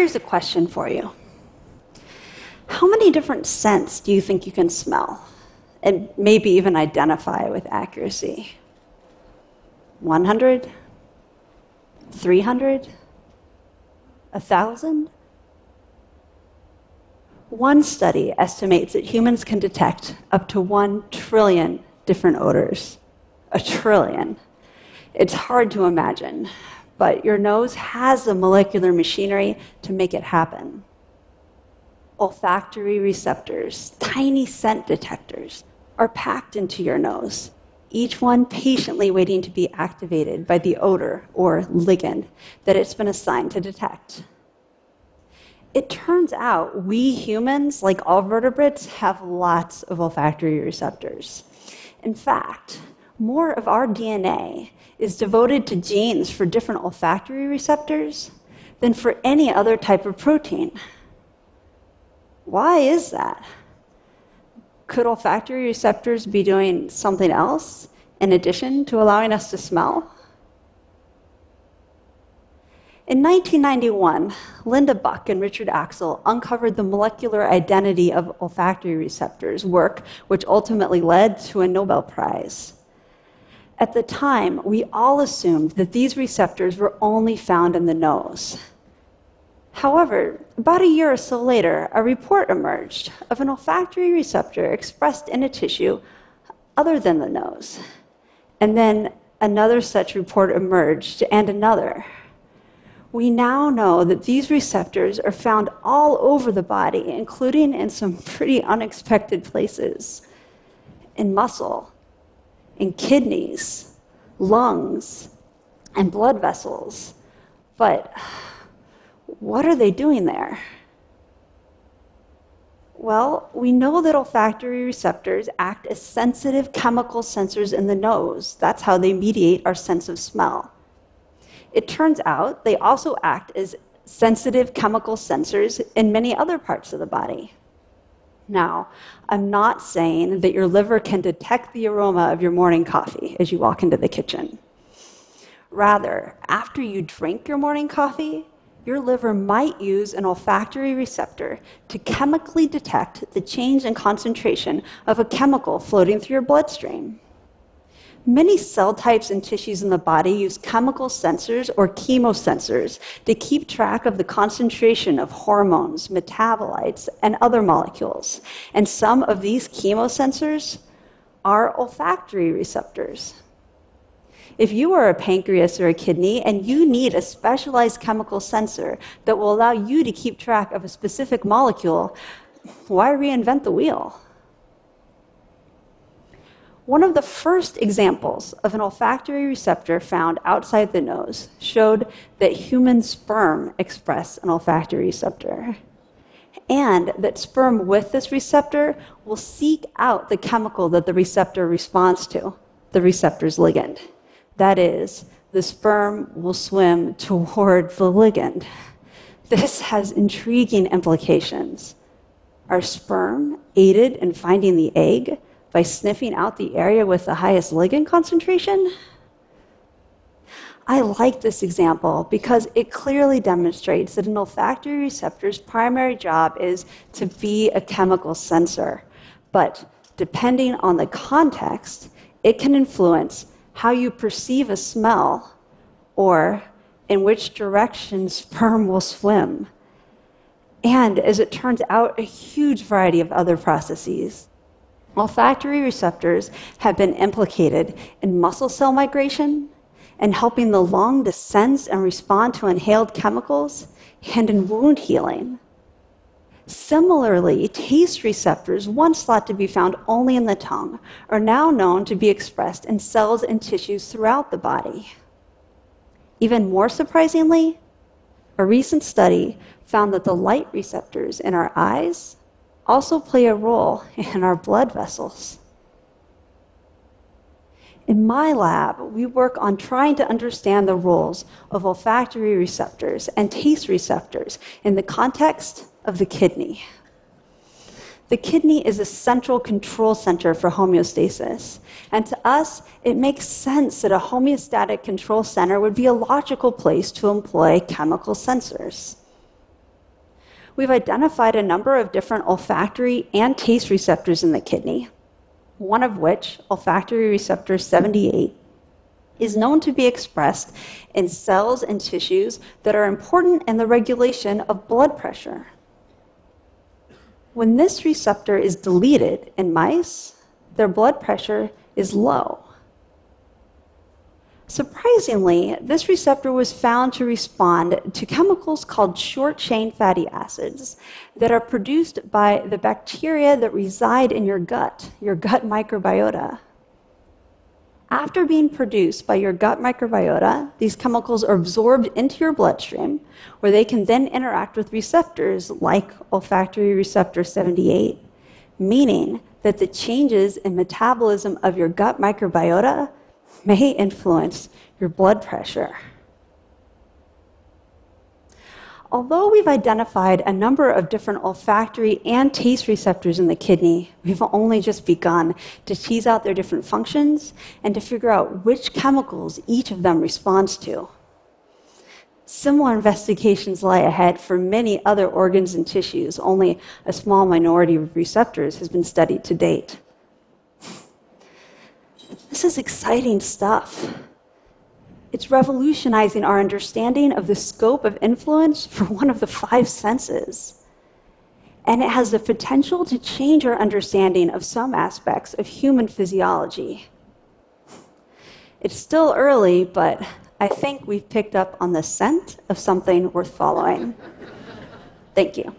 here's a question for you How many different scents do you think you can smell? And maybe even identify with accuracy? 100? 300? 1,000? One study estimates that humans can detect up to 1 trillion different odors. A trillion. It's hard to imagine, but your nose has the molecular machinery to make it happen. Olfactory receptors, tiny scent detectors, are packed into your nose, each one patiently waiting to be activated by the odor or ligand that it's been assigned to detect. It turns out we humans, like all vertebrates, have lots of olfactory receptors. In fact, more of our DNA is devoted to genes for different olfactory receptors than for any other type of protein. Why is that? Could olfactory receptors be doing something else in addition to allowing us to smell? In 1991, Linda Buck and Richard Axel uncovered the molecular identity of olfactory receptors, work which ultimately led to a Nobel Prize. At the time, we all assumed that these receptors were only found in the nose. However, about a year or so later, a report emerged of an olfactory receptor expressed in a tissue other than the nose. And then another such report emerged, and another. We now know that these receptors are found all over the body, including in some pretty unexpected places in muscle, in kidneys, lungs, and blood vessels. But what are they doing there? Well, we know that olfactory receptors act as sensitive chemical sensors in the nose. That's how they mediate our sense of smell. It turns out they also act as sensitive chemical sensors in many other parts of the body. Now, I'm not saying that your liver can detect the aroma of your morning coffee as you walk into the kitchen. Rather, after you drink your morning coffee, your liver might use an olfactory receptor to chemically detect the change in concentration of a chemical floating through your bloodstream. Many cell types and tissues in the body use chemical sensors or chemosensors to keep track of the concentration of hormones, metabolites, and other molecules. And some of these chemosensors are olfactory receptors. If you are a pancreas or a kidney and you need a specialized chemical sensor that will allow you to keep track of a specific molecule, why reinvent the wheel? One of the first examples of an olfactory receptor found outside the nose showed that human sperm express an olfactory receptor. And that sperm with this receptor will seek out the chemical that the receptor responds to, the receptor's ligand. That is, the sperm will swim toward the ligand. This has intriguing implications. Are sperm aided in finding the egg? By sniffing out the area with the highest ligand concentration? I like this example because it clearly demonstrates that an olfactory receptor's primary job is to be a chemical sensor. But depending on the context, it can influence how you perceive a smell or in which direction sperm will swim. And as it turns out, a huge variety of other processes. Olfactory receptors have been implicated in muscle cell migration and helping the lung to sense and respond to inhaled chemicals and in wound healing. Similarly, taste receptors, once thought to be found only in the tongue, are now known to be expressed in cells and tissues throughout the body. Even more surprisingly, a recent study found that the light receptors in our eyes, also play a role in our blood vessels. In my lab, we work on trying to understand the roles of olfactory receptors and taste receptors in the context of the kidney. The kidney is a central control center for homeostasis. And to us, it makes sense that a homeostatic control center would be a logical place to employ chemical sensors. We've identified a number of different olfactory and taste receptors in the kidney, one of which, olfactory receptor 78, is known to be expressed in cells and tissues that are important in the regulation of blood pressure. When this receptor is deleted in mice, their blood pressure is low. Surprisingly, this receptor was found to respond to chemicals called short chain fatty acids that are produced by the bacteria that reside in your gut, your gut microbiota. After being produced by your gut microbiota, these chemicals are absorbed into your bloodstream, where they can then interact with receptors like olfactory receptor 78, meaning that the changes in metabolism of your gut microbiota may influence your blood pressure. Although we've identified a number of different olfactory and taste receptors in the kidney, we've only just begun to tease out their different functions and to figure out which chemicals each of them responds to. Similar investigations lie ahead for many other organs and tissues. Only a small minority of receptors has been studied to date. This is exciting stuff. It's revolutionizing our understanding of the scope of influence for one of the five senses. And it has the potential to change our understanding of some aspects of human physiology. It's still early, but I think we've picked up on the scent of something worth following. Thank you.